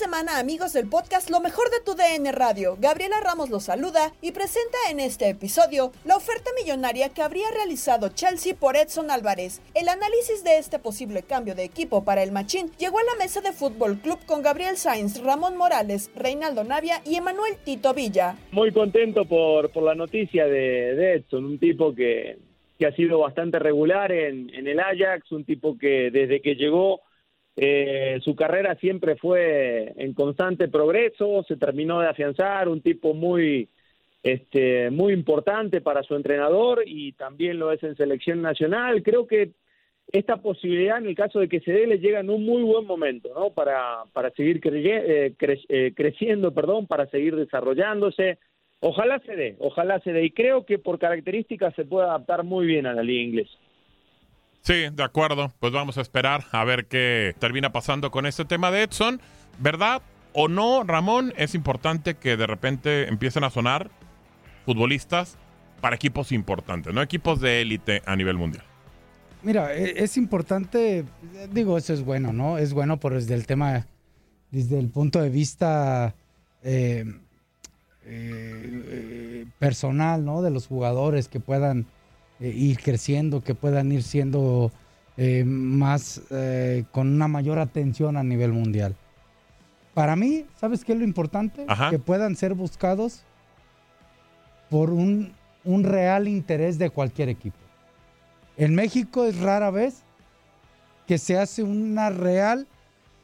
Semana, amigos del podcast Lo mejor de tu DN Radio. Gabriela Ramos los saluda y presenta en este episodio la oferta millonaria que habría realizado Chelsea por Edson Álvarez. El análisis de este posible cambio de equipo para el Machín llegó a la mesa de Fútbol Club con Gabriel Sainz, Ramón Morales, Reinaldo Navia y Emanuel Tito Villa. Muy contento por, por la noticia de, de Edson, un tipo que, que ha sido bastante regular en, en el Ajax, un tipo que desde que llegó eh, su carrera siempre fue en constante progreso, se terminó de afianzar, un tipo muy, este, muy importante para su entrenador y también lo es en selección nacional. Creo que esta posibilidad, en el caso de que se dé, le llega en un muy buen momento, ¿no? Para, para seguir eh, cre- eh, creciendo, perdón, para seguir desarrollándose. Ojalá se dé, ojalá se dé. Y creo que por características se puede adaptar muy bien a la liga inglesa. Sí, de acuerdo. Pues vamos a esperar a ver qué termina pasando con este tema de Edson. ¿Verdad o no, Ramón? Es importante que de repente empiecen a sonar futbolistas para equipos importantes, no equipos de élite a nivel mundial. Mira, e- es importante, digo, eso es bueno, ¿no? Es bueno por desde el tema, desde el punto de vista eh, eh, eh, personal, ¿no? De los jugadores que puedan eh, ir creciendo, que puedan ir siendo eh, más, eh, con una mayor atención a nivel mundial. Para mí, ¿sabes qué es lo importante? Ajá. Que puedan ser buscados por un, un real interés de cualquier equipo. En México es rara vez que se hace una real,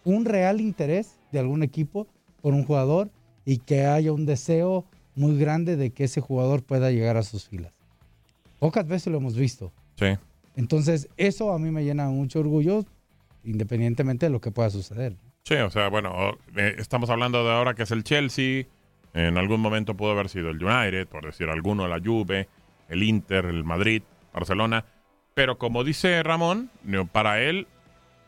un real interés de algún equipo por un jugador y que haya un deseo muy grande de que ese jugador pueda llegar a sus filas. Pocas veces lo hemos visto. Sí. Entonces, eso a mí me llena mucho orgullo, independientemente de lo que pueda suceder. Sí, o sea, bueno, estamos hablando de ahora que es el Chelsea. En algún momento pudo haber sido el United, por decir alguno, la Juve, el Inter, el Madrid, Barcelona. Pero como dice Ramón, para él,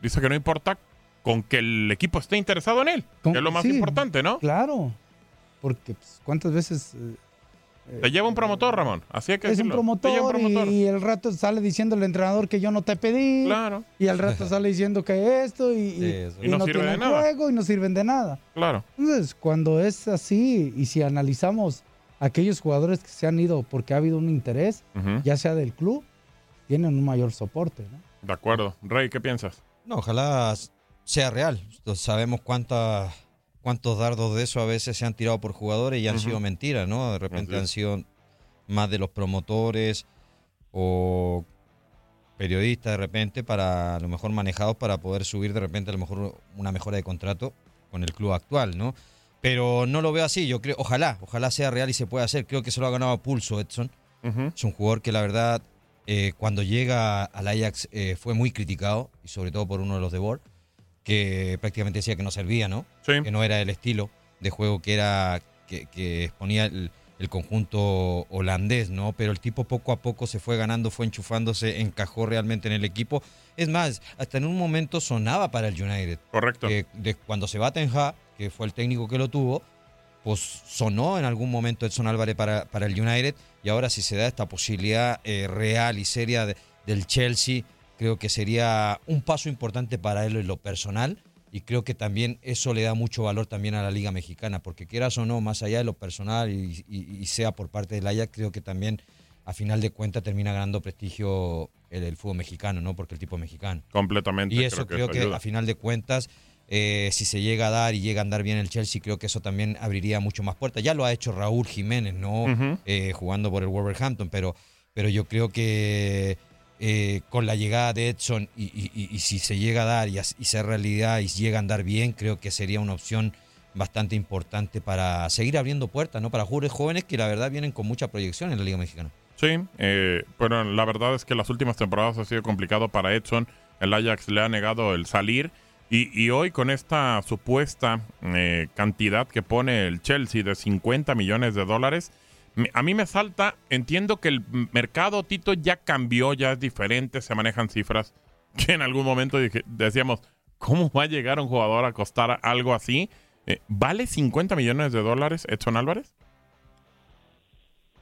dice que no importa con que el equipo esté interesado en él, Con- que es lo más sí, importante, ¿no? Claro, porque pues, cuántas veces eh, Te lleva un promotor, Ramón. Así que es un lleva promotor, un promotor. Y, el rato sale diciendo el entrenador que yo no te pedí. Claro. Y al rato sale diciendo que esto y, y- eso. y Y no no, sirve de tienen nada. juego y no sirven de nada. Claro. Entonces, cuando es así y si analizamos aquellos jugadores que se han ido porque ha habido un interés, ya sea del club, tienen un mayor soporte. ¿no? De acuerdo. Rey, ¿qué piensas? No, ojalá sea real. Entonces, sabemos cuántas cuántos dardos de eso a veces se han tirado por jugadores y han sido mentiras, ¿no? De repente han sido más de los promotores o periodistas de repente para a lo mejor manejados para poder subir de repente a lo mejor una mejora de contrato con el club actual, ¿no? Pero no lo veo así, yo creo, ojalá, ojalá sea real y se pueda hacer. Creo que se lo ha ganado a pulso Edson. Es un jugador que la verdad eh, cuando llega al Ajax eh, fue muy criticado y sobre todo por uno de los de Bor, que prácticamente decía que no servía, ¿no? Que no era el estilo de juego que era que, que exponía el, el conjunto holandés, ¿no? Pero el tipo poco a poco se fue ganando, fue enchufándose, encajó realmente en el equipo. Es más, hasta en un momento sonaba para el United. Correcto. de cuando se va Ten Hag, que fue el técnico que lo tuvo, pues sonó en algún momento Edson Álvarez para, para el United y ahora si se da esta posibilidad eh, real y seria de- del Chelsea, creo que sería un paso importante para él en lo personal y creo que también eso le da mucho valor también a la Liga Mexicana, porque quieras o no, más allá de lo personal y, y- y sea por parte del Ajax, creo que también a final de cuentas termina ganando prestigio el, el fútbol mexicano, ¿no? Porque el tipo es mexicano. Completamente. Y eso creo, que, a final de cuentas, eh, si se llega a dar y llega a andar bien el Chelsea, creo que eso también abriría mucho más puertas. Ya lo ha hecho Raúl Jiménez, ¿no? Eh, jugando por el Wolverhampton, pero, pero yo creo que eh, con la llegada de Edson y, si se llega a dar y, ser realidad y llega a andar bien, creo que sería una opción bastante importante para seguir abriendo puertas, ¿no? Para jugadores jóvenes que la verdad vienen con mucha proyección en la Liga Mexicana. Sí, eh, pero la verdad es que las últimas temporadas ha sido complicado para Edson. El Ajax le ha negado el salir. Y, y hoy con esta supuesta eh, cantidad que pone el Chelsea de 50 millones de dólares, a mí me salta, entiendo que el mercado, Tito, ya cambió, ya es diferente, se manejan cifras que en algún momento dije- decíamos, ¿cómo va a llegar un jugador a costar algo así? Eh, ¿Vale 50 millones de dólares Edson Álvarez?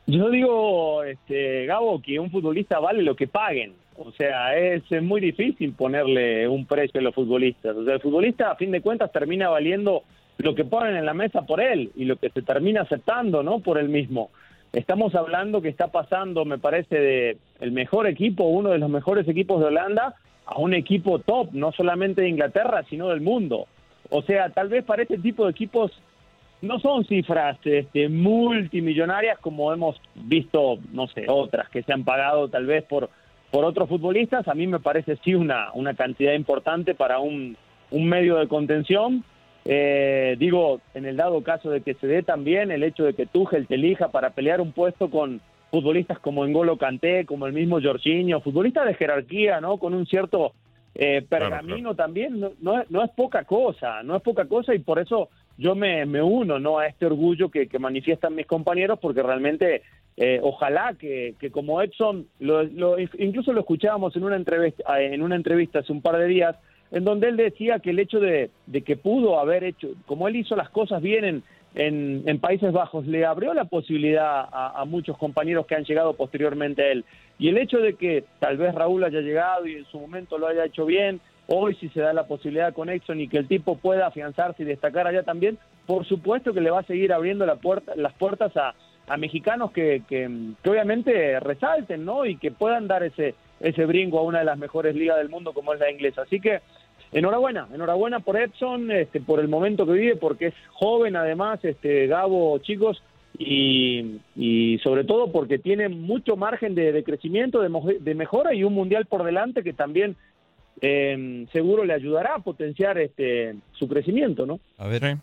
Yo digo, este, Gabo, que un futbolista vale lo que paguen. O sea, es, es muy difícil ponerle un precio a los futbolistas. O sea, el futbolista, a fin de cuentas, termina valiendo lo que ponen en la mesa por él y lo que se termina aceptando, ¿no? Por él mismo. Estamos hablando que está pasando, me parece, de el mejor equipo, uno de los mejores equipos de Holanda, a un equipo top, no solamente de Inglaterra, sino del mundo. O sea, tal vez para este tipo de equipos no son cifras este, multimillonarias como hemos visto, no sé, otras que se han pagado tal vez por, por otros futbolistas. A mí me parece sí una, una cantidad importante para un, un medio de contención. Eh, digo, en el dado caso de que se dé también el hecho de que Tuchel te elija para pelear un puesto con futbolistas como Engolo Kanté, como el mismo Jorginho, futbolistas de jerarquía, ¿no? Con un cierto eh, pergamino también, no, no, es- no es poca cosa, no es poca cosa y por eso yo me, me uno no a este orgullo que, que manifiestan mis compañeros porque realmente eh, ojalá que, que como Edson lo, lo- incluso lo escuchábamos en una entrevista en una entrevista hace un par de días en donde él decía que el hecho de, de que pudo haber hecho como él hizo las cosas bien en, en, Países Bajos le abrió la posibilidad a, a muchos compañeros que han llegado posteriormente a él y el hecho de que tal vez Raúl haya llegado y en su momento lo haya hecho bien Hoy si se da la posibilidad con Exxon y que el tipo pueda afianzarse y destacar allá también, por supuesto que le va a seguir abriendo la puerta, las puertas a, a mexicanos que, que, que obviamente resalten, ¿no? Y que puedan dar ese, ese brinco a una de las mejores ligas del mundo como es la inglesa. Así que enhorabuena, enhorabuena por Epson, este, por el momento que vive, porque es joven además, este Gabo, chicos, y, y sobre todo porque tiene mucho margen de, de crecimiento, de, de mejora y un mundial por delante que también eh, seguro le ayudará a potenciar este su crecimiento, ¿no? A ver,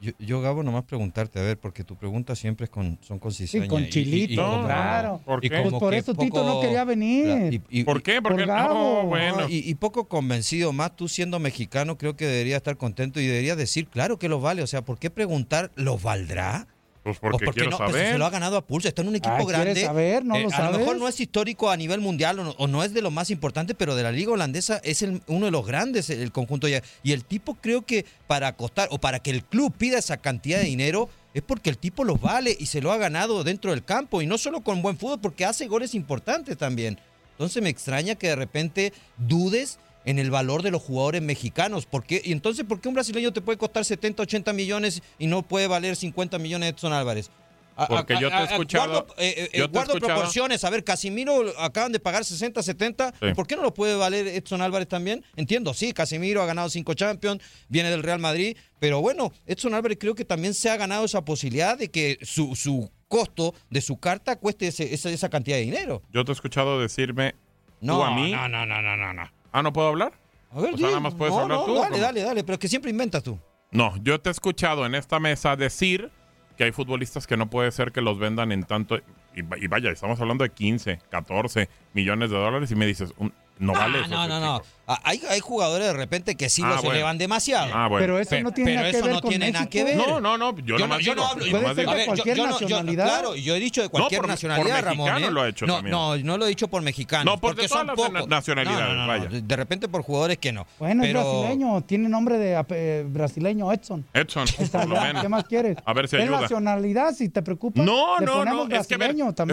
yo, yo, Gabo, nomás preguntarte, a ver, porque tu pregunta siempre es con, son con cizaña. con y- y- y chilito, como- claro. ¿Por Y qué? Pues por eso Tito no quería venir. ¿Por qué? Porque no, bueno. y, y poco convencido, más tú siendo mexicano, creo que debería estar contento y debería decir, claro que lo vale. O sea, ¿por qué preguntar, ¿lo valdrá? Pues ¿O porque quiero no? Pues saber. se lo ha ganado a pulso, está en un equipo Ay, ¿quieres grande. saber? ¿No lo a lo mejor no es histórico a nivel mundial o no, o no es de lo más importante, pero de la liga holandesa es el- uno de los grandes el conjunto ya. Y el tipo creo que para costar o para que el club pida esa cantidad de dinero es porque el tipo lo vale y se lo ha ganado dentro del campo y no solo con buen fútbol, porque hace goles importantes también. Entonces me extraña que de repente dudes en el valor de los jugadores mexicanos. ¿Por qué? Y entonces, ¿por qué un brasileño te puede costar 70, 80 millones y no puede valer 50 millones Edson Álvarez? A- Porque a- yo te he escuchado- guardo, eh, yo te he guardo escuchado- proporciones. A ver, Casimiro acaban de pagar 60, 70. Sí. ¿Por qué no lo puede valer Edson Álvarez también? Entiendo, sí, Casimiro ha ganado cinco Champions, viene del Real Madrid, pero bueno, Edson Álvarez creo que también se ha ganado esa posibilidad de que su, su costo de su carta cueste ese- esa, esa cantidad de dinero. Yo te he escuchado decirme ¿Tú a No, mí? no, no, no, no, no, no. Ah, ¿no puedo hablar? A ver, O sea, nada más puedes No, hablar no, tú, ¿o Dale, dale, dale, pero es que siempre inventas tú. No, yo te he escuchado en esta mesa decir que hay futbolistas que no puede ser que los vendan en tanto. Y, va- y vaya, estamos hablando de 15, 14 millones de dólares y me dices, un- no Ah, vale eso. no, no, no. Ah, Hay, hay jugadores de repente que sí Ah, los bueno. elevan demasiado. Ah, bueno. Pero eso no tiene pero nada que eso ver no con tiene nada que ver. No, no, no, yo, Yo no, yo no hablo. Digo- de ver, yo- cualquier yo yo- nacionalidad. claro, yo he dicho de cualquier por- nacionalidad, por Ramón. mexicano ¿eh? lo he hecho no, también. no, no lo he dicho por mexicanos. No, por de porque todas son las pocos. nacionalidades, No, no, no, vaya. De repente por jugadores que no. Bueno, pero... es brasileño, tiene nombre de eh, brasileño Edson. Edson, Está por lo menos. ¿Qué más quieres? A ver si es ayuda. nacionalidad, si te preocupa. No, no, no. Es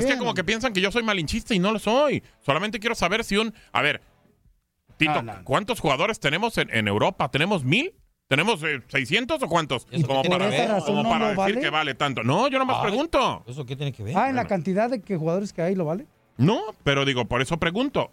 que como que piensan que yo soy malinchista y no lo soy. Solamente quiero saber si un. A ver, Tito, no. ¿cuántos jugadores tenemos en, en Europa? ¿Tenemos mil? ¿Tenemos eh, 600 o cuántos? ¿Y Como para, esa razón como no para lo decir vale? que vale tanto. No, yo nomás Ay. pregunto. ¿Eso qué tiene que ver? Ah, en la cantidad de que jugadores que hay, ¿lo vale? No, pero digo, por eso pregunto.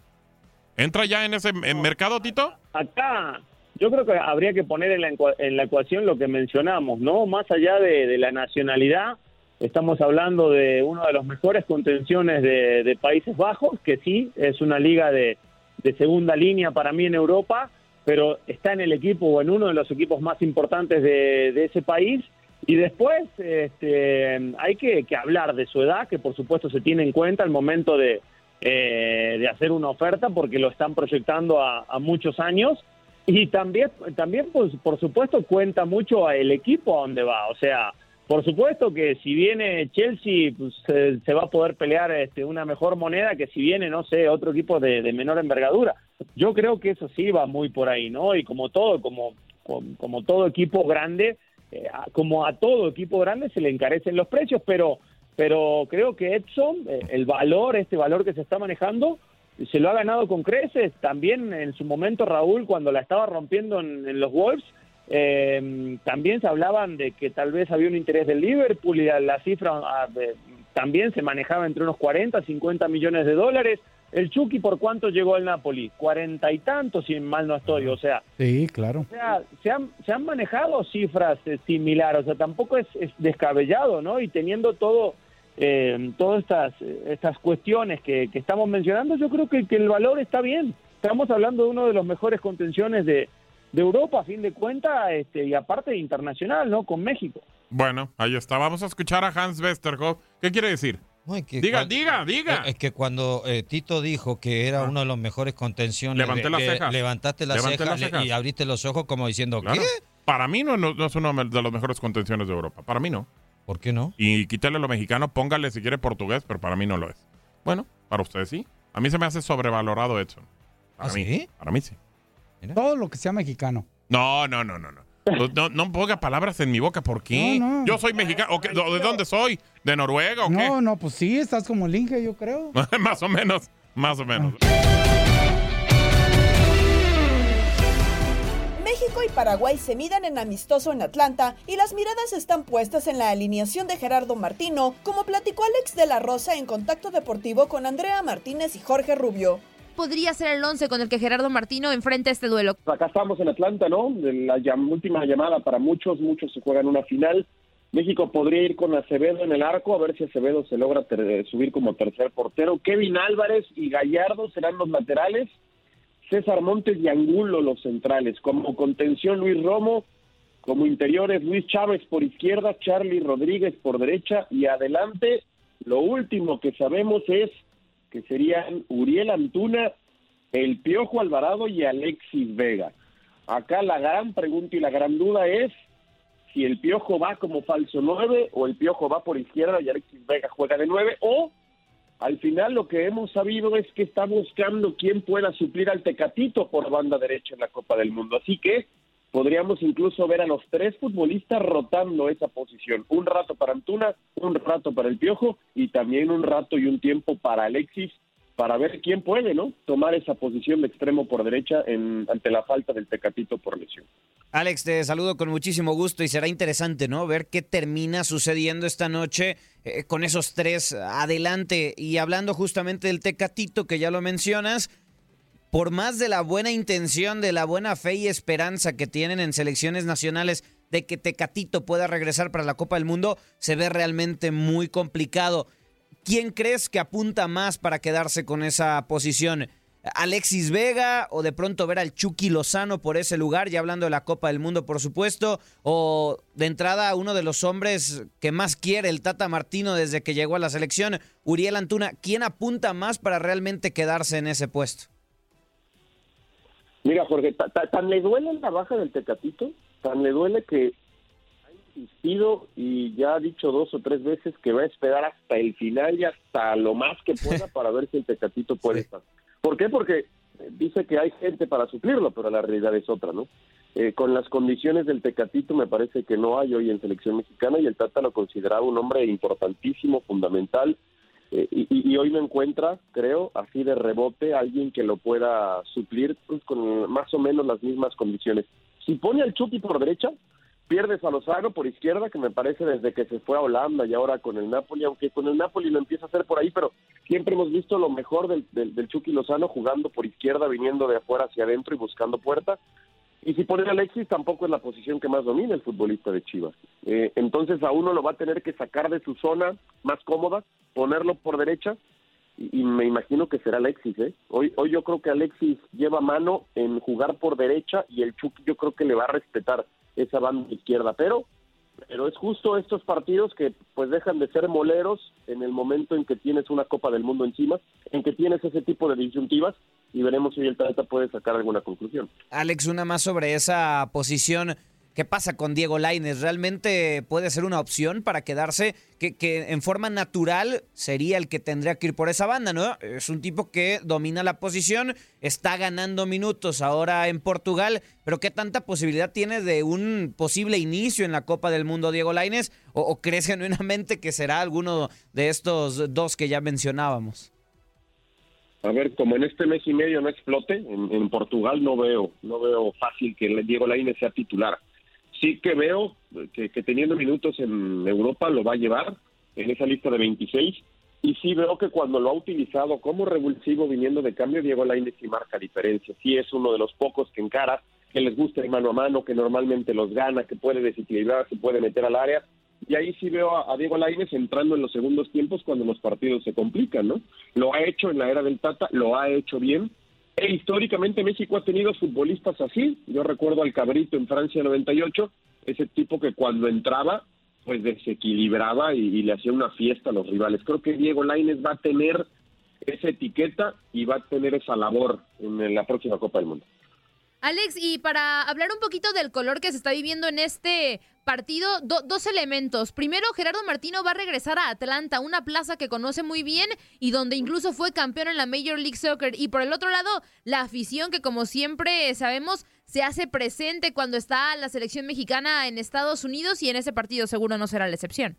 ¿Entra ya en ese en mercado, Tito? acá yo creo que habría que poner en la, en la ecuación lo que mencionamos, ¿no? Más allá de, de la nacionalidad, estamos hablando de uno de los mejores contenciones de, de Países Bajos, que sí, es una liga de, de segunda línea para mí en Europa, pero está en el equipo o en uno de los equipos más importantes de, ese país. Y después este, hay que, hablar de su edad, que por supuesto se tiene en cuenta al momento de, eh, de hacer una oferta, porque lo están proyectando a, a muchos años. Y también, también pues, por supuesto, cuenta mucho el equipo a donde va. O sea, por supuesto que si viene Chelsea, pues, se, va a poder pelear este, una mejor moneda que si viene, no sé, otro equipo de, de menor envergadura. Yo creo que eso sí va muy por ahí, ¿no? Y como todo, como, como, todo equipo grande, eh, como a todo equipo grande se le encarecen los precios, pero, pero creo que Edson, eh, el valor, este valor que se está manejando, se lo ha ganado con creces. También en su momento Raúl, cuando la estaba rompiendo en, en los Wolves, eh, también se hablaban de que tal vez había un interés del Liverpool y la, cifra ah, eh, también se manejaba entre unos 40, 50 millones de dólares. El Chucky, ¿por cuánto llegó al Napoli? Cuarenta y tantos, si mal no estoy. O sea, Sí, claro. o sea, se han, se han manejado cifras eh, similares, o sea, tampoco es, es descabellado, ¿no? Y teniendo todo, eh, todas estas, estas cuestiones que, que estamos mencionando, yo creo que, que el valor está bien. Estamos hablando de uno de los mejores contenciones de, de Europa, a fin de cuentas, este, y aparte internacional, ¿no? Con México. Bueno, ahí está. Vamos a escuchar a Hans Westerhoff. ¿Qué quiere decir? No, es que Diga, diga, diga. Eh, Es que cuando eh, Tito dijo que era uno de los mejores contenciones, Levanté le- las le- cejas. levantaste las Levanté cejas, las le- cejas. y abriste los ojos como diciendo, Claro. ¿qué? Para mí no, no, no es uno de los mejores contenciones de Europa. Para mí no. ¿Por qué no? Y quítale lo mexicano, póngale si quiere portugués, pero para mí no lo es. Bueno, para ustedes sí. A mí se me hace sobrevalorado Edson. Para ¿Ah, mí. sí? Para mí sí. Todo lo que sea mexicano. No, no, no, no, no. No, no, no ponga palabras en mi boca, ¿por qué? No, no. Yo soy mexicano. ¿O qué? ¿De dónde soy? ¿De Noruega o qué? No, no, pues sí, estás como el Inge, yo creo. más o menos, más o menos. México y Paraguay se midan en amistoso en Atlanta y las miradas están puestas en la alineación de Gerardo Martino, como platicó Alex de la Rosa en Contacto Deportivo con Andrea Martínez y Jorge Rubio. Podría ser el 11 con el que Gerardo Martino enfrenta este duelo? Acá estamos en Atlanta, ¿no? La última llamada para muchos, muchos se juegan una final. México podría ir con Acevedo en el arco, a ver si Acevedo se logra ter- subir como tercer portero. Kevin Álvarez y Gallardo serán los laterales. César Montes y Angulo los centrales. Como contención Luis Romo, como interiores Luis Chávez por izquierda, Charlie Rodríguez por derecha y adelante lo último que sabemos es que serían Uriel Antuna, el Piojo Alvarado y Alexis Vega. Acá la gran pregunta y la gran duda es si el Piojo va como falso 9 o el Piojo va por izquierda y Alexis Vega juega de 9 o al final lo que hemos sabido es que está buscando quién pueda suplir al Tecatito por banda derecha en la Copa del Mundo. Así que podríamos incluso ver a los tres futbolistas rotando esa posición. Un rato para Antuna, un rato para el Piojo y también un rato y un tiempo para Alexis para ver quién puede, ¿no? Tomar esa posición de extremo por derecha en, ante la falta del Tecatito por lesión. Alex, te saludo con muchísimo gusto y será interesante, ¿no? Ver qué termina sucediendo esta noche eh, con esos tres adelante. Y hablando justamente del Tecatito, que ya lo mencionas, por más de la buena intención, de la buena fe y esperanza que tienen en selecciones nacionales de que Tecatito pueda regresar para la Copa del Mundo, se ve realmente muy complicado. ¿Quién crees que apunta más para quedarse con esa posición? Alexis Vega o de pronto ver al Chucky Lozano por ese lugar, ya hablando de la Copa del Mundo, por supuesto, o de entrada uno de los hombres que más quiere el Tata Martino desde que llegó a la selección, Uriel Antuna, ¿quién apunta más para realmente quedarse en ese puesto? Mira, Jorge, tan le duele la baja del Tecatito, tan le duele que ha insistido y ya ha dicho dos o tres veces que va a esperar hasta el final y hasta lo más que pueda para ver si el Tecatito puede estar. ¿Por qué? Porque dice que hay gente para suplirlo, pero la realidad es otra, ¿no? Eh, con las condiciones del Tecatito me parece que no hay hoy en selección mexicana y el Tata lo consideraba un hombre importantísimo, fundamental, eh, y, hoy me encuentra, creo, así de rebote, alguien que lo pueda suplir pues, con más o menos las mismas condiciones. Si pone al Chucky por derecha, pierdes a Lozano por izquierda, que me parece desde que se fue a Holanda y ahora con el Napoli, aunque con el Napoli lo empieza a hacer por ahí, pero siempre hemos visto lo mejor del, del, del Chucky Lozano jugando por izquierda, viniendo de afuera hacia adentro y buscando puerta. Y si pone Alexis, tampoco es la posición que más domina el futbolista de Chivas. Eh, entonces a uno lo va a tener que sacar de su zona más cómoda, ponerlo por derecha, y, me imagino que será Alexis. ¿eh? Hoy, hoy yo creo que Alexis lleva mano en jugar por derecha y el Chucky yo creo que le va a respetar esa banda izquierda. Pero, pero es justo estos partidos que pues dejan de ser moleros en el momento en que tienes una Copa del Mundo encima, en que tienes ese tipo de disyuntivas y veremos si el Tata puede sacar alguna conclusión. Alex, una más sobre esa posición. ¿Qué pasa con Diego Laines? ¿Realmente puede ser una opción para quedarse? Que, que, en forma natural sería el que tendría que ir por esa banda, ¿no? Es un tipo que domina la posición, está ganando minutos ahora en Portugal, pero ¿qué tanta posibilidad tiene de un posible inicio en la Copa del Mundo Diego Laines? ¿O, o crees genuinamente que será alguno de estos dos que ya mencionábamos? A ver, como en este mes y medio no explote, en, Portugal no veo, no veo fácil que Diego Lainez sea titular. Sí que veo que, teniendo minutos en Europa lo va a llevar en esa lista de 26 y sí veo que cuando lo ha utilizado como revulsivo viniendo de cambio, Diego Lainez sí marca diferencia. Sí es uno de los pocos que encara, que les gusta de mano a mano, que normalmente los gana, que puede desequilibrar, se puede meter al área y ahí sí veo a, Diego Lainez entrando en los segundos tiempos cuando los partidos se complican, ¿no? Lo ha hecho en la era del Tata, lo ha hecho bien. E históricamente México ha tenido futbolistas así. Yo recuerdo al Cabrito en Francia 98, ese tipo que cuando entraba, pues desequilibraba y, le hacía una fiesta a los rivales. Creo que Diego Lainez va a tener esa etiqueta y va a tener esa labor en la próxima Copa del Mundo. Alex, y para hablar un poquito del color que se está viviendo en este partido, dos elementos. Primero, Gerardo Martino va a regresar a Atlanta, una plaza que conoce muy bien y donde incluso fue campeón en la Major League Soccer. Y por el otro lado, la afición que como siempre sabemos se hace presente cuando está la selección mexicana en Estados Unidos y en ese partido seguro no será la excepción.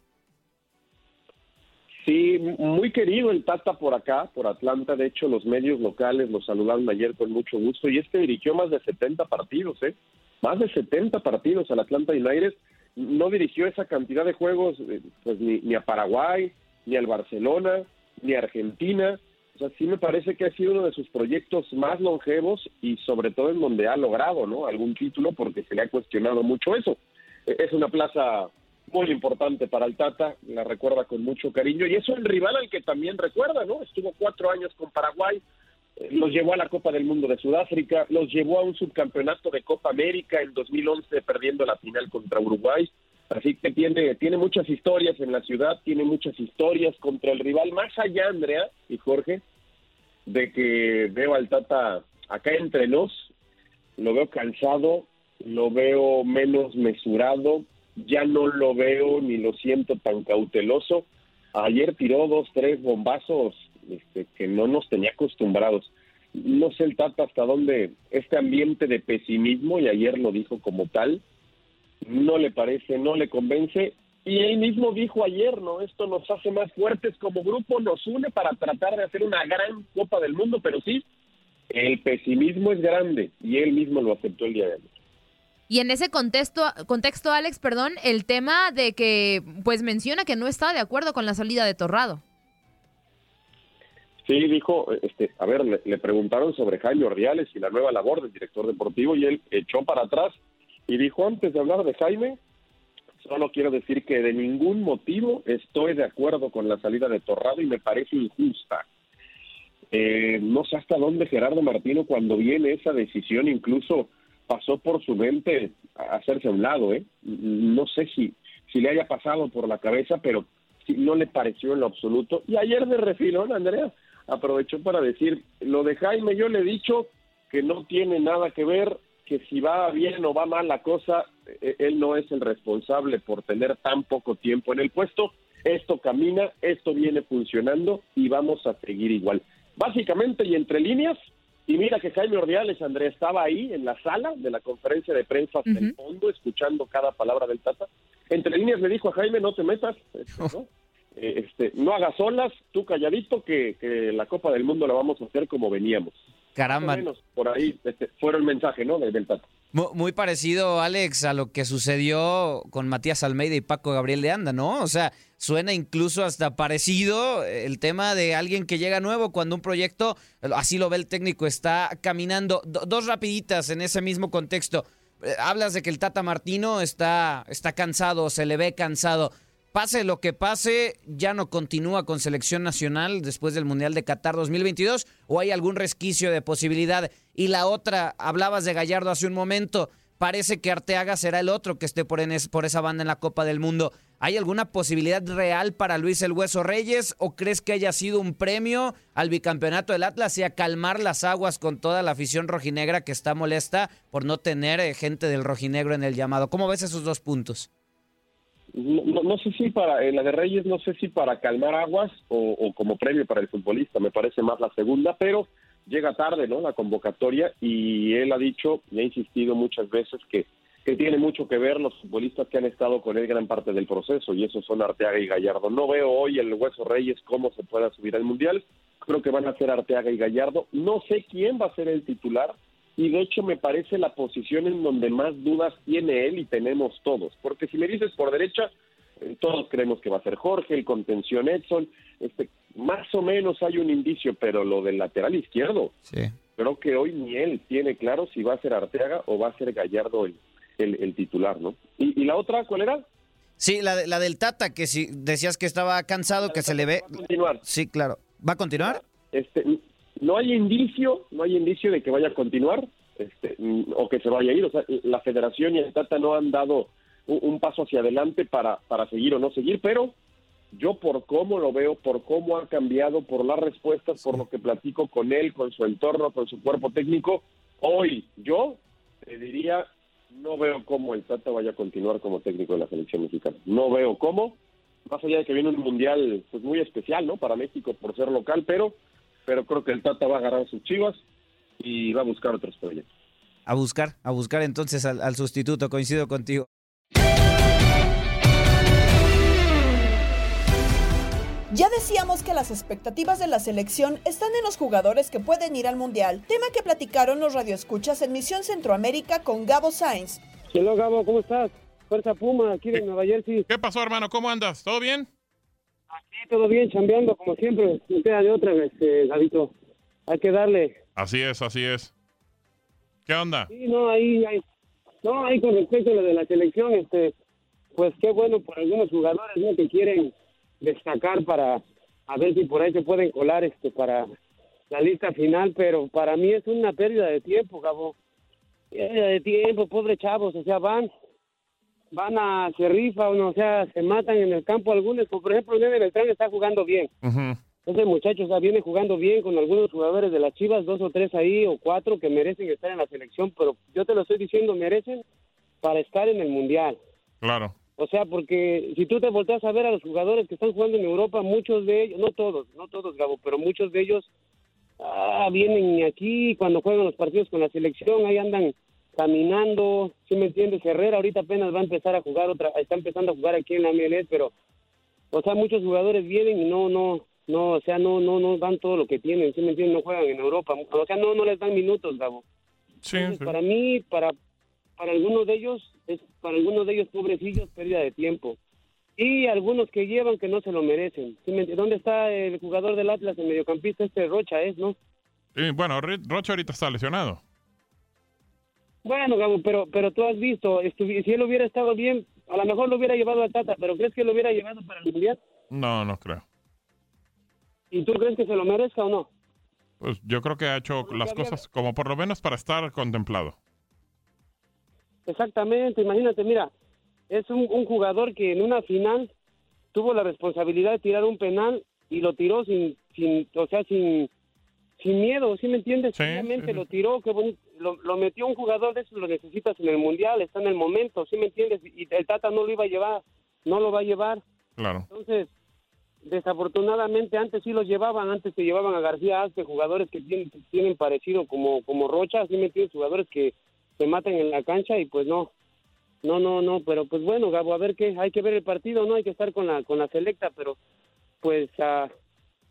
Sí, muy querido el Tata por acá, por Atlanta. De hecho, los medios locales lo saludaron ayer con mucho gusto. Y este dirigió más de 70 partidos, ¿eh? Más de 70 partidos al Atlanta United. No dirigió esa cantidad de juegos eh, pues ni, ni a Paraguay, ni al Barcelona, ni a Argentina. O sea, sí me parece que ha sido uno de sus proyectos más longevos y sobre todo en donde ha logrado, ¿no? Algún título porque se le ha cuestionado mucho eso. E, es una plaza muy importante para el Tata, la recuerda con mucho cariño y es un rival al que también recuerda, ¿no? Estuvo cuatro años con Paraguay, eh, los llevó a la Copa del Mundo de Sudáfrica, los llevó a un subcampeonato de Copa América en 2011 perdiendo la final contra Uruguay, así que tiene, tiene muchas historias en la ciudad, tiene muchas historias contra el rival, más allá, Andrea y Jorge, de que veo al Tata acá entre nos, lo veo cansado, lo veo menos mesurado, ya no lo veo ni lo siento tan cauteloso. Ayer tiró dos, tres bombazos este, que no nos tenía acostumbrados. No sé el Tata hasta dónde este ambiente de pesimismo, y ayer lo dijo como tal, no le parece, no le convence. Y él mismo dijo ayer, ¿no? Esto nos hace más fuertes como grupo, nos une para tratar de hacer una gran Copa del Mundo, pero sí, el pesimismo es grande y él mismo lo aceptó el día de ayer. Y en ese contexto, contexto, Alex, perdón, el tema de que pues menciona que no está de acuerdo con la salida de Torrado. Sí, dijo, este, a ver, le, preguntaron sobre Jaime Ordiales y la nueva labor del director deportivo y él echó para atrás y dijo antes de hablar de Jaime, solo quiero decir que de ningún motivo estoy de acuerdo con la salida de Torrado y me parece injusta. Eh, no sé hasta dónde Gerardo Martino cuando viene esa decisión incluso pasó por su mente hacerse a un lado, ¿eh? No sé si, si le haya pasado por la cabeza, pero no le pareció en lo absoluto. Y ayer de refilón, Andrea, aprovechó para decir, lo de Jaime yo le he dicho que no tiene nada que ver, que si va bien o va mal la cosa, eh, él no es el responsable por tener tan poco tiempo en el puesto. Esto camina, esto viene funcionando y vamos a seguir igual. Básicamente y entre líneas, y mira que Jaime Ordiales, Andrea, estaba ahí en la sala de la conferencia de prensa hasta el fondo, escuchando cada palabra del Tata. Entre líneas le dijo a Jaime, no te metas, este, ¿no? Eh, este, no hagas olas, tú calladito, que, que la Copa del Mundo la vamos a hacer como veníamos. Caramba. Más o menos, por ahí este, fueron el mensaje, ¿no? Del, del Tata. Mu- Muy parecido, Alex, a lo que sucedió con Matías Almeida y Paco Gabriel de Anda, ¿no? O sea, suena incluso hasta parecido el tema de alguien que llega nuevo cuando un proyecto, así lo ve el técnico, está caminando. Do- dos rapiditas en ese mismo contexto. Eh, Hablas de que el Tata Martino está, está cansado, se le ve cansado. Pase lo que pase, ya no continúa con selección nacional después del Mundial de Qatar 2022 o hay algún resquicio de posibilidad. Y la otra, hablabas de Gallardo hace un momento, parece que Arteaga será el otro que esté por, esa banda en la Copa del Mundo. ¿Hay alguna posibilidad real para Luis El Hueso Reyes o crees que haya sido un premio al bicampeonato del Atlas y a calmar las aguas con toda la afición rojinegra que está molesta por no tener eh, gente del rojinegro en el llamado? ¿Cómo ves esos dos puntos? No, no- sé si para, en la de Reyes, no sé si para calmar aguas o, o como premio para el futbolista, me parece más la segunda, pero llega tarde, ¿no? La convocatoria y él ha dicho y ha insistido muchas veces que, que tiene mucho que ver los futbolistas que han estado con él gran parte del proceso y esos son Arteaga y Gallardo. No veo hoy el Hueso Reyes cómo se pueda subir al Mundial, creo que van a ser Arteaga y Gallardo, no sé quién va a ser el titular, y de hecho me parece la posición en donde más dudas tiene él y tenemos todos, porque si me dices por derecha, eh, todos creemos que va a ser Jorge, el contención Edson, este, más o menos hay un indicio, pero lo del lateral izquierdo, creo que hoy ni él tiene claro si va a ser Arteaga o va a ser Gallardo el, el, el titular, ¿no? ¿Y, y la otra cuál era? Sí, la, de- la del Tata, que si decías que estaba cansado, que se le ve. continuar. Sí, claro. ¿Va a continuar? Este, no hay indicio, no hay indicio de que vaya a continuar, este, mm, o que se vaya a ir. O sea, la Federación y el Tata no han dado un, un paso hacia adelante para, para seguir o no seguir, pero yo por cómo lo veo, por cómo ha cambiado, por las respuestas, por lo que platico con él, con su entorno, con su cuerpo técnico, hoy yo te diría, no veo cómo el Tata vaya a continuar como técnico de la selección mexicana. No veo cómo, más allá de que viene un mundial pues muy especial, ¿no? Para México por ser local, pero pero creo que el Tata va a agarrar sus chivas y va a buscar otros proyectos. A buscar, a buscar entonces al, al sustituto, coincido contigo. Ya decíamos que las expectativas de la selección están en los jugadores que pueden ir al Mundial, tema que platicaron los radioescuchas en Misión Centroamérica con Gabo Sainz. Hola Gabo, ¿cómo estás? Fuerza Puma, aquí de Nueva Jersey. ¿Qué pasó, hermano? ¿Cómo andas? ¿Todo bien? Sí, todo bien, chambeando como siempre. No queda de otra vez, eh, Gabito. Hay que darle. Así es, así es. ¿Qué onda? Sí, no, ahí, ahí- no, ahí con respecto a lo de la selección, este, pues qué bueno por algunos jugadores, ¿no? Que quieren destacar para a ver si por ahí se pueden colar, este, para la lista final, pero para mí es una pérdida de tiempo, Gabo. Pérdida de tiempo, pobre chavos, o sea, van, van a, se rifan, o sea, se matan en el campo algunos, como por ejemplo, Nene Beltrán está jugando bien. Ese muchacho o sea, viene jugando bien con algunos jugadores de las Chivas, dos o tres ahí o cuatro que merecen estar en la selección, pero yo te lo estoy diciendo, merecen para estar en el Mundial. Claro. O sea, porque si tú te volteas a ver a los jugadores que están jugando en Europa, muchos de ellos, no todos, no todos, Gabo, pero muchos de ellos ah, vienen aquí cuando juegan los partidos con la selección, ahí andan caminando, ¿sí me entiendes? Herrera ahorita apenas va a empezar a jugar otra, está empezando a jugar aquí en la MLS, pero, o sea, muchos jugadores vienen y no, no, no, o sea, no, no, no dan todo lo que tienen, ¿sí me entiendes? No juegan en Europa, o sea, no, no les dan minutos, Gabo. Sí, Entonces, para mí, para, para algunos de ellos, es para algunos de ellos, pobrecillos, pérdida de tiempo. Y algunos que llevan que no se lo merecen. ¿Sí me entiendes? ¿Dónde está el jugador del Atlas, el mediocampista? Este Rocha es, ¿no? Sí, bueno, Rocha ahorita está lesionado. Bueno, Gabo, pero, pero tú has visto, si él hubiera estado bien, a lo mejor lo hubiera llevado a Tata, pero ¿crees que lo hubiera llevado para el Mundial? No, no creo. ¿Y tú crees que se lo merezca o no? Pues yo creo que ha hecho las había- cosas como por lo menos para estar contemplado. Exactamente, imagínate, mira, es un, un jugador que en una final tuvo la responsabilidad de tirar un penal y lo tiró sin, sin o sea, sin, sin miedo, ¿sí me entiendes? Obviamente lo tiró, qué bonito, lo, lo metió un jugador de esos, lo necesitas en el mundial, está en el momento, ¿sí me entiendes? Y el Tata no lo iba a llevar, no lo va a llevar. Claro. Entonces, desafortunadamente antes sí los llevaban, antes se llevaban a García Aspe, jugadores que tienen, tienen parecido como, como Rocha, ¿sí me entiendes? Jugadores que se matan en la cancha y pues no, no, no, no, pero pues bueno, Gabo, a ver qué, hay que ver el partido, ¿no? Hay que estar con la, con la selecta, pero pues ah,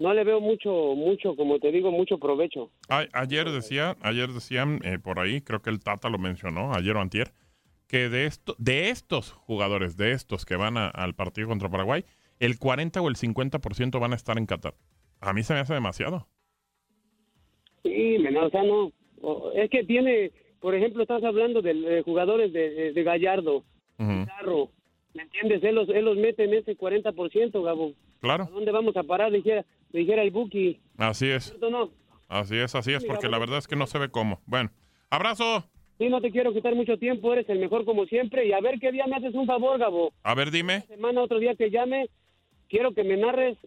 no le veo mucho, mucho, como te digo, mucho provecho. A- ayer decía, ayer decían eh, por ahí, creo que el Tata lo mencionó, ayer o antier, que de esto, de estos jugadores, de estos que van a- al partido contra Paraguay, el 40 o el 50% van a estar en Qatar. A mí se me hace demasiado. Sí, menor, o sea, no, es que tiene, por ejemplo, estás hablando de, de jugadores de, de- de Gallardo, Pizarro, ¿me entiendes? Él los, él los mete en ese 40%, Gabo. Claro. ¿A dónde vamos a parar? Dijera, dijera el Buki. Así es. ¿Cierto o no? Así es, así es, porque la verdad es que no se ve cómo. Bueno, abrazo. Sí, no te quiero quitar mucho tiempo, eres el mejor como siempre. Y a ver qué día me haces un favor, Gabo. A ver, dime. Semana, otro día que llame, quiero que me narres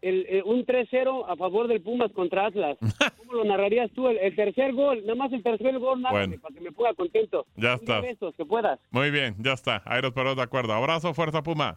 el, eh, un 3-0 a favor del Pumas contra Atlas. ¿Cómo lo narrarías tú? El, el tercer gol, nada más el tercer gol, nárrame, Bueno. para que me ponga contento. Ya está. que puedas. Muy bien, ya está. Nos ponemos de acuerdo. Abrazo, fuerza Puma.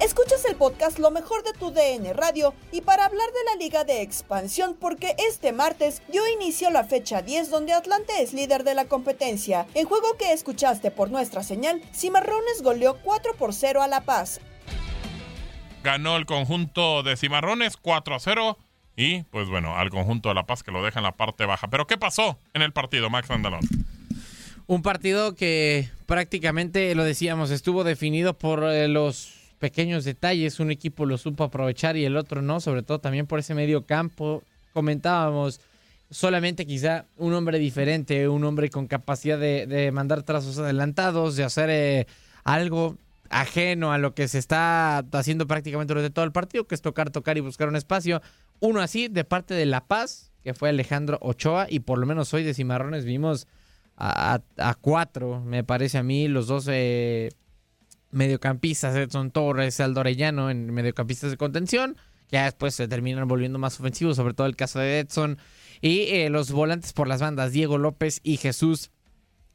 Escuchas el podcast Lo mejor de tu DN Radio y para hablar de la Liga de Expansión porque este martes dio inicio la fecha 10 donde Atlante es líder de la competencia. En juego que escuchaste por nuestra señal, Cimarrones goleó 4 por 0 a La Paz. Ganó el conjunto de Cimarrones 4 a 0. Y, pues bueno, al conjunto de La Paz que lo deja en la parte baja. Pero, ¿qué pasó en el partido, Max Andalón? Un partido que prácticamente, lo decíamos, estuvo definido por eh, los pequeños detalles. Un equipo lo supo aprovechar y el otro no, sobre todo también por ese medio campo. Comentábamos, solamente quizá un hombre diferente, un hombre con capacidad de, de mandar trazos adelantados, de hacer eh, algo ajeno a lo que se está haciendo prácticamente durante todo el partido, que es tocar, tocar y buscar un espacio. Uno así de parte de La Paz, que fue Alejandro Ochoa, y por lo menos hoy de Cimarrones vimos a, cuatro, me parece a mí, los dos eh, mediocampistas, Edson Torres, Aldo Orellano, en mediocampistas de contención, ya después se terminan volviendo más ofensivos, sobre todo el caso de Edson, y eh, los volantes por las bandas, Diego López y Jesús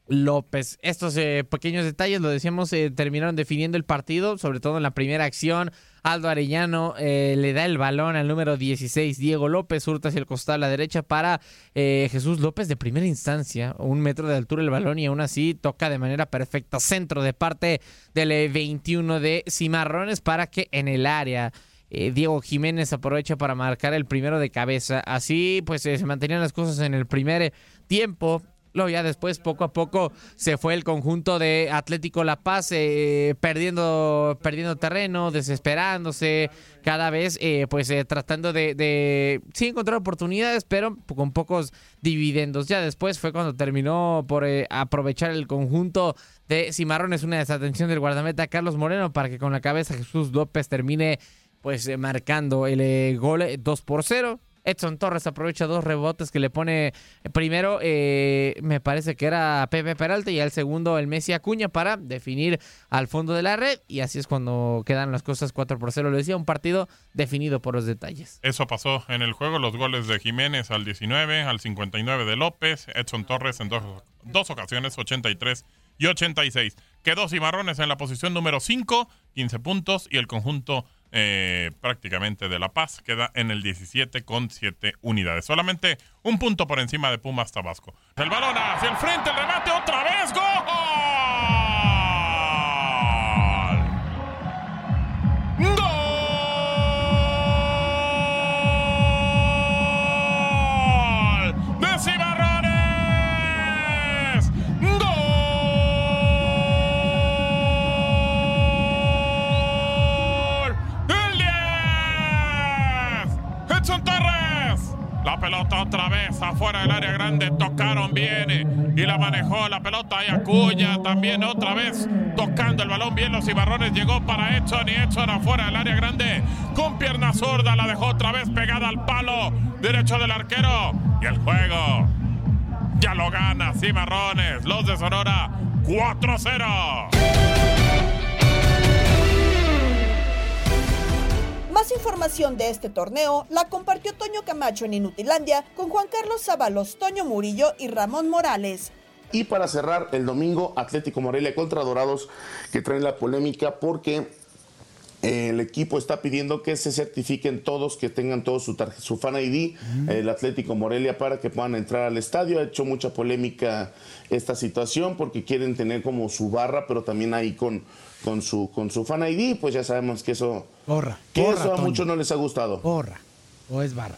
López. Estos eh, pequeños detalles, lo decíamos, eh, terminaron definiendo el partido, sobre todo en la primera acción. Aldo Arellano eh, le da el balón al número 16, Diego López, hurta hacia el costado a la derecha para Jesús López de primera instancia, un metro de altura el balón y aún así toca de manera perfecta centro de parte del eh, 21 de Cimarrones para que en el área Diego Jiménez aprovecha para marcar el primero de cabeza. Así pues se mantenían las cosas en el primer tiempo. Luego ya después, poco a poco, se fue el conjunto de Atlético La Paz eh, perdiendo, perdiendo terreno, desesperándose, cada vez eh, pues eh, tratando de, sí encontrar oportunidades, pero con pocos dividendos. Ya después fue cuando terminó por eh, aprovechar el conjunto de Cimarrones una desatención del guardameta Carlos Moreno para que con la cabeza Jesús López termine pues marcando el gol eh, 2 por 0. Edson Torres aprovecha dos rebotes que le pone eh, primero, eh, me parece que era Pepe Peralta y al segundo el Messi Acuña para definir al fondo de la red y así es cuando quedan las cosas 4 por 0. Lo decía, un partido definido por los detalles. Eso pasó en el juego, los goles de Jiménez al 19, al 59 de López, Edson Torres en dos, dos ocasiones, 83 y 86. Quedó Cimarrones en la posición número 5, 15 puntos, y el conjunto eh, prácticamente de La Paz queda en el 17 con 7 unidades. Solamente un punto por encima de Pumas Tabasco. El balón hacia el frente, el remate otra vez, ¡gol! La pelota otra vez afuera del área grande. Tocaron bien y la manejó la pelota. Y Acuña también otra vez tocando el balón bien. Los cimarrones llegó para Edson y Edson afuera del área grande. Con pierna zurda la dejó otra vez pegada al palo derecho del arquero. Y el juego ya lo gana Cimarrones. Los de Sonora 4-0. Más información de este torneo la compartió Toño Camacho en Inutilandia con Juan Carlos Sábalos, Toño Murillo y Ramón Morales. Y para cerrar el domingo, Atlético Morelia contra Dorados, que traen la polémica porque eh, el equipo está pidiendo que se certifiquen todos, que tengan todos su, su fan ID, el Atlético Morelia, para que puedan entrar al estadio. Ha hecho mucha polémica esta situación porque quieren tener como su barra, pero también ahí con, con, su, con su fan ID, pues ya sabemos que eso, Porra. que porra, eso a Toño. muchos no les ha gustado. Porra. O es barra.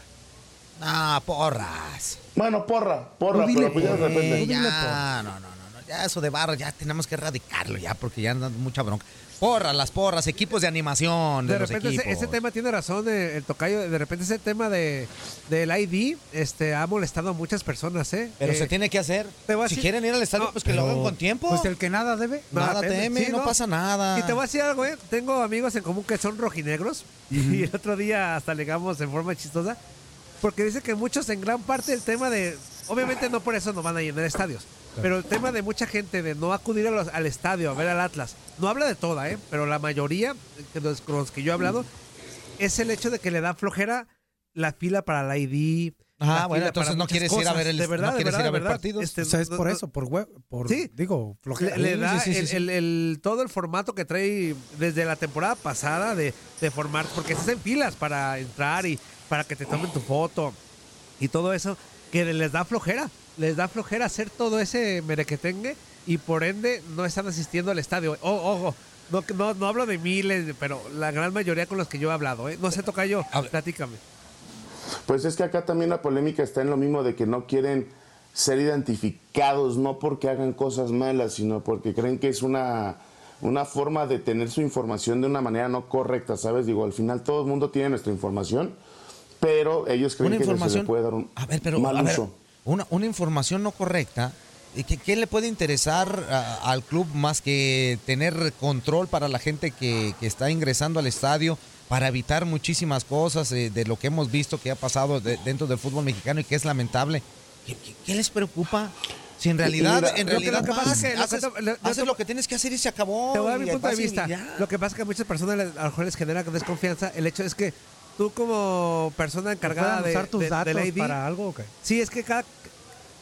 Ah, porras. Bueno, porra, porra, Tú dile pero pues ya de porra. repente. Ya, no, no, no, no, ya eso de barra ya tenemos que erradicarlo ya porque ya anda mucha bronca. Porras, las porras, equipos de animación de, De los repente ese, tema tiene razón eh, el tocayo. De repente ese tema de del ID este, ha molestado a muchas personas, ¿eh? Pero Eh, se tiene que hacer. te voy a Si decir- quieren ir al estadio, No, pues que lo hagan con tiempo. Pues el que nada debe. Nada teme, teme, sí, no, pasa nada. Y te voy a decir algo, ¿eh? Tengo amigos en común que son rojinegros. Y el otro día hasta legamos en forma chistosa. Porque dice que muchos, en gran parte, el tema de. Obviamente no por eso no van a llenar estadios. Pero el tema de mucha gente de no acudir a los- al estadio a ver al Atlas, no habla de toda, ¿eh? Pero la mayoría, los, con los que yo he hablado, es el hecho de que le da flojera la fila para la ID. Ah, bueno, entonces no quieres ir a ver el- De verdad, no de quieres verdad, ir a ver partidos. Este, O sea, es no- por no- eso, por hue- por Sí. digo, flojera. le, le da Sí, sí, sí, el, sí. el- el- todo el formato que trae desde la temporada pasada de, de formar, porque se hacen filas para entrar y para que te tomen tu foto y todo eso, que les da flojera, les da flojera hacer todo ese merequetengue y por ende no están asistiendo al estadio. O- Ojo, no, no, no hablo de miles, pero la gran mayoría con los que yo he hablado, ¿eh? No sé, toca yo, platícame. Pues es que acá también la polémica está en lo mismo de que no quieren ser identificados, no porque hagan cosas malas, sino porque creen que es una, una forma de tener su información de una manera no correcta, ¿sabes? Digo, al final todo el mundo tiene nuestra información, pero ellos creen Una que se le puede dar un A ver, pero mal a ver, uso. Una, una información no correcta. ¿y ¿Qué, qué le puede interesar a- al club más que tener control para la gente que, que está ingresando al estadio para evitar muchísimas cosas eh, de lo que hemos visto que ha pasado de- dentro del fútbol mexicano y que es lamentable? ¿Qué, qué- qué les preocupa? Si en realidad, en lo que- realidad lo que pasa es que lo que haces, lo que tienes que hacer y se acabó. Te voy a dar mi punto de vista. Lo que pasa es que a muchas personas a lo mejor les genera desconfianza. El hecho es que tú como persona encargada ¿Puedan de, usar tus de- datos del ID, para algo o qué? Sí, es que cada...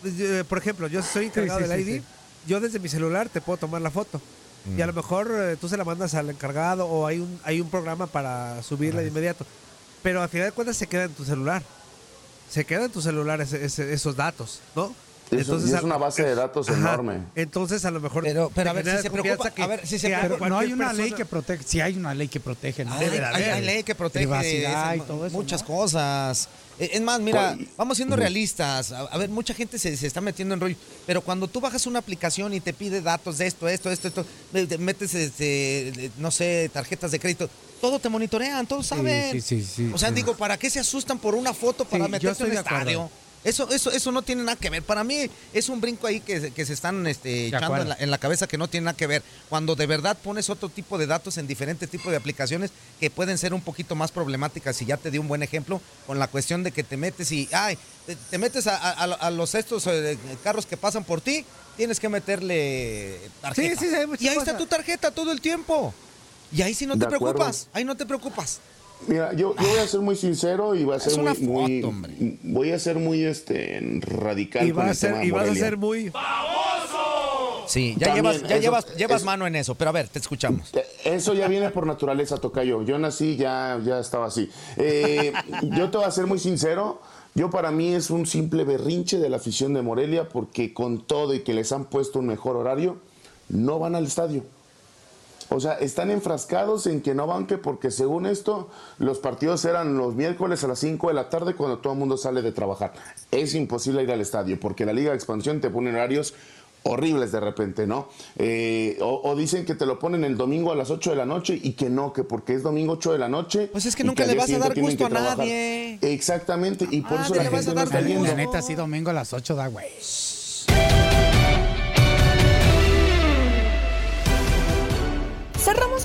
eh, Por ejemplo, yo soy encargado sí, del sí, ID. sí. Yo desde mi celular te puedo tomar la foto. Y a lo mejor eh, tú se la mandas al encargado o hay un, hay un programa para subirla de inmediato. Pero al final de cuentas se queda en tu celular. Se queda en tu celular ese- ese- esos datos, ¿no? Y es una base de datos Ajá. enorme. Entonces a lo mejor... Pero, pero a ver, si se preocupa, que- a ver, si se preocupa- no hay una ley que protege. Sí hay una ley que protege. ¿no? Hay, hay- hay ley que protege Privacidad y todo eso. muchas ¿no? cosas. Eh, Es más, mira, vamos siendo realistas. A, a ver, mucha gente se, se está metiendo en rollo. Pero cuando tú bajas una aplicación y te pide datos de esto, esto, esto, esto, te metes, este, no sé, tarjetas de crédito, todo te monitorean, todos saben. Sí, sí, sí. o sea, sí. digo, ¿para qué se asustan por una foto para Sí, estoy en un acuerdo. Eso, eso, eso no tiene nada que ver. Para mí es un brinco ahí que, que se están este, echando en la, en la cabeza que no tiene nada que ver. Cuando de verdad pones otro tipo de datos en diferentes tipos de aplicaciones que pueden ser un poquito más problemáticas, y ya te di un buen ejemplo con la cuestión de que te metes y, ay, te, te metes a, a- a los estos eh, carros que pasan por ti, tienes que meterle tarjeta. Sí, sí, muchas y ahí está tu tarjeta todo el tiempo. Y ahí sí no te acuerdo. preocupas, ahí no te preocupas. Mira, yo, yo voy a ser muy sincero y voy a ser Es una muy, foto, voy a ser muy este radical Y con a el tema ser, y vas a ser muy... Sí, ya También, llevas, ya eso- llevas, llevas eso- mano en eso, pero a ver, te escuchamos. Eso ya viene por naturaleza, Tocayo. Yo nací, ya, ya estaba así. Eh, yo te voy a ser muy sincero. Yo para mí es un simple berrinche de la afición de Morelia porque con todo y que les han puesto un mejor horario, no van al estadio. O sea, están enfrascados en que no van que porque según esto los partidos eran los miércoles a las 5 de la tarde cuando todo el mundo sale de trabajar. Es imposible ir al estadio porque la Liga de Expansión te pone horarios horribles de repente, ¿no? Eh, o, o dicen que te lo ponen el domingo a las 8 de la noche y que no, que porque es domingo 8 de la noche. Pues es que nunca le vas a dar gusto que a nadie. Exactamente, y por Ah, eso le la gente no dar está. La neta, sí, domingo a las 8 da, güey.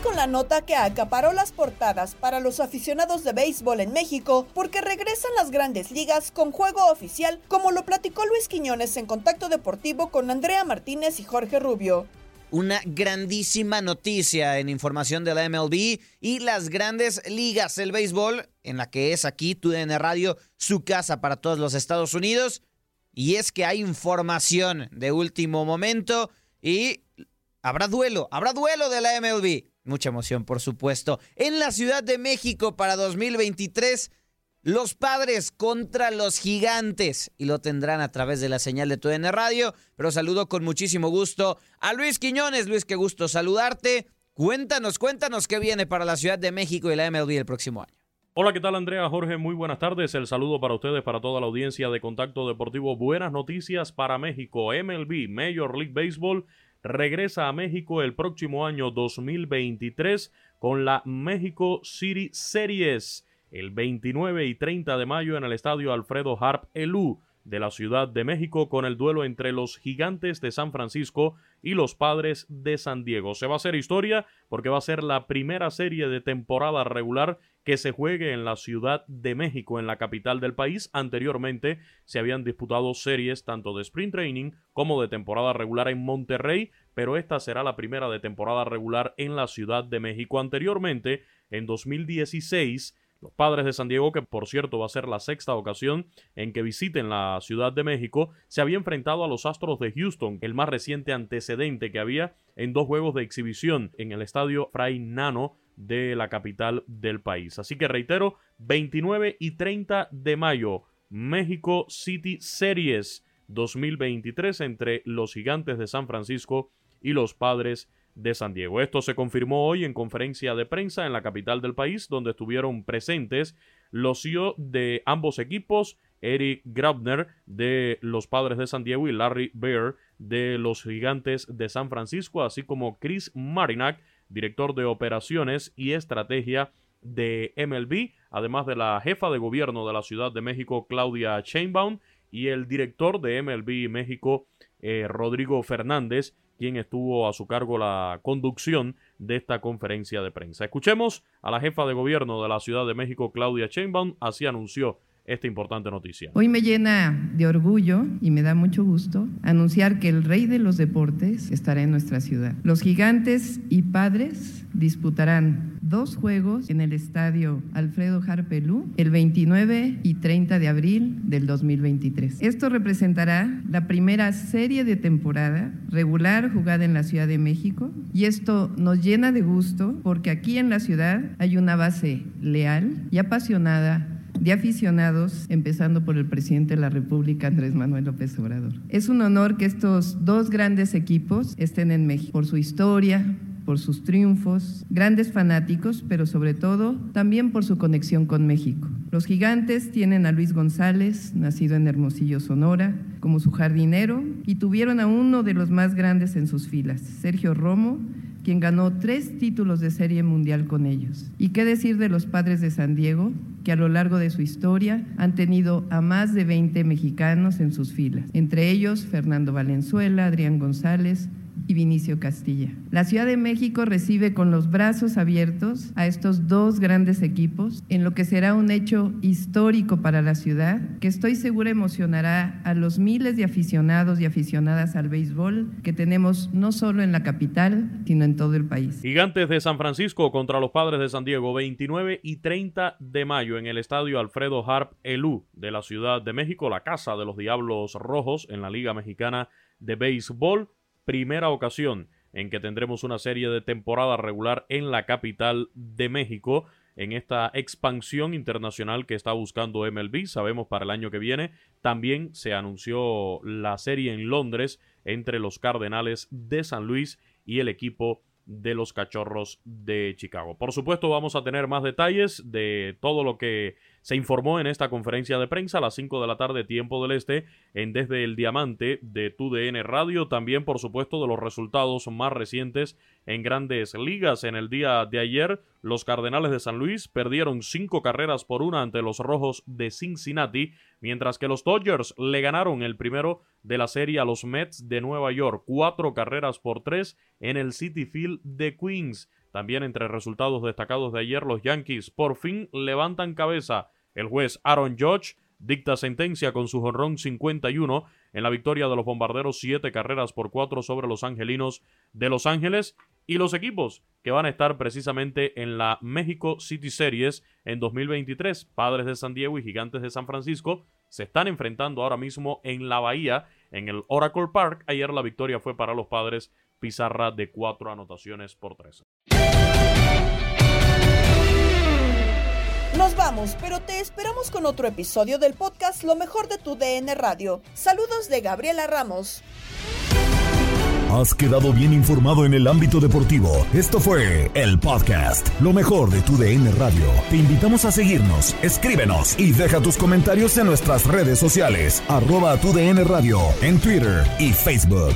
Con la nota que acaparó las portadas para los aficionados de béisbol en México porque regresan las grandes ligas con juego oficial, como lo platicó Luis Quiñones en Contacto Deportivo con Andrea Martínez y Jorge Rubio. Una grandísima noticia en información de la MLB y las grandes ligas del béisbol, en la que es aquí TUDN Radio, su casa para todos los Estados Unidos. Y es que hay información de último momento y habrá duelo, habrá duelo de la MLB. Mucha emoción, por supuesto. En la Ciudad de México para 2023, los padres contra los gigantes. Y lo tendrán a través de la señal de TUDN Radio. Pero saludo con muchísimo gusto a Luis Quiñones. Luis, qué gusto saludarte. Cuéntanos, cuéntanos qué viene para la Ciudad de México y la MLB el próximo año. Hola, ¿qué tal Andrea? Jorge, muy buenas tardes. El saludo para ustedes, para toda la audiencia de Contacto Deportivo. Buenas noticias para México. MLB, Major League Baseball, regresa a México el próximo año 2023 con la México City Series el 29 y 30 de mayo en el estadio Alfredo Harp Elú de la Ciudad de México con el duelo entre los gigantes de San Francisco y los padres de San Diego. Se va a hacer historia porque va a ser la primera serie de temporada regular que se juegue en la Ciudad de México, en la capital del país. Anteriormente se habían disputado series tanto de sprint training como de temporada regular en Monterrey, pero esta será la primera de temporada regular en la Ciudad de México. Anteriormente, en 2016, los padres de San Diego, que por cierto va a ser la sexta ocasión en que visiten la Ciudad de México, se había enfrentado a los Astros de Houston, el más reciente antecedente que había en dos juegos de exhibición en el estadio Fray Nano de la capital del país. Así que reitero, 29 y 30 de mayo, México City Series 2023 entre los gigantes de San Francisco y los padres de San Diego. Esto se confirmó hoy en conferencia de prensa en la capital del país, donde estuvieron presentes los CEO de ambos equipos, Eric Grabner de los Padres de San Diego y Larry Bear de los Gigantes de San Francisco, así como Chris Marinac, director de operaciones y estrategia de MLB, además de la jefa de gobierno de la Ciudad de México, Claudia Chainbaum, y el director de MLB México, eh, Rodrigo Fernández, quien estuvo a su cargo la conducción de esta conferencia de prensa. Escuchemos a la jefa de gobierno de la Ciudad de México, Claudia Sheinbaum, así anunció esta importante noticia. Hoy me llena de orgullo y me da mucho gusto anunciar que el rey de los deportes estará en nuestra ciudad. Los gigantes y padres disputarán dos juegos en el estadio Alfredo Harpelú el 29 y 30 de abril del 2023. Esto representará la primera serie de temporada regular jugada en la Ciudad de México y esto nos llena de gusto porque aquí en la ciudad hay una base leal y apasionada de aficionados, empezando por el presidente de la República, Andrés Manuel López Obrador. Es un honor que estos dos grandes equipos estén en México, por su historia, por sus triunfos, grandes fanáticos, pero sobre todo también por su conexión con México. Los gigantes tienen a Luis González, nacido en Hermosillo, Sonora, como su jardinero, y tuvieron a uno de los más grandes en sus filas, Sergio Romo, quien ganó tres títulos de serie mundial con ellos. ¿Y qué decir de los padres de San Diego, que a lo largo de su historia han tenido a más de 20 mexicanos en sus filas, entre ellos Fernando Valenzuela, Adrián González, y Vinicio Castilla. La Ciudad de México recibe con los brazos abiertos a estos dos grandes equipos en lo que será un hecho histórico para la ciudad que estoy segura emocionará a los miles de aficionados y aficionadas al béisbol que tenemos no solo en la capital, sino en todo el país. Gigantes de San Francisco contra los Padres de San Diego, 29 y 30 de mayo en el estadio Alfredo Harp Elú de la Ciudad de México, la casa de los Diablos Rojos en la Liga Mexicana de Béisbol primera ocasión en que tendremos una serie de temporada regular en la capital de México en esta expansión internacional que está buscando MLB. Sabemos para el año que viene también se anunció la serie en Londres entre los Cardenales de San Luis y el equipo de los Cachorros de Chicago. Por supuesto, vamos a tener más detalles de todo lo que se informó en esta conferencia de prensa a las 5 de la tarde, tiempo del este, en Desde el Diamante de TUDN Radio. También, por supuesto, de los resultados más recientes en grandes ligas. En el día de ayer, los Cardenales de San Luis perdieron cinco carreras por una ante los Rojos de Cincinnati, mientras que los Dodgers le ganaron el primero de la serie a los Mets de Nueva York, cuatro carreras por tres en el City Field de Queens. También entre resultados destacados de ayer, los Yankees por fin levantan cabeza. El juez Aaron Judge dicta sentencia con su jonrón 51 en la victoria de los bombarderos, siete carreras por cuatro sobre los angelinos de Los Ángeles y los equipos que van a estar precisamente en la México City Series en 2023. Padres de San Diego y Gigantes de San Francisco se están enfrentando ahora mismo en la Bahía, en el Oracle Park. Ayer la victoria fue para los padres pizarra de cuatro anotaciones por tres. Nos vamos, pero te esperamos con otro episodio del podcast Lo mejor de tu DN Radio. Saludos de Gabriela Ramos. Has quedado bien informado en el ámbito deportivo. Esto fue el podcast Lo mejor de tu DN Radio. Te invitamos a seguirnos, escríbenos y deja tus comentarios en nuestras redes sociales, arroba tu DN Radio, en Twitter y Facebook.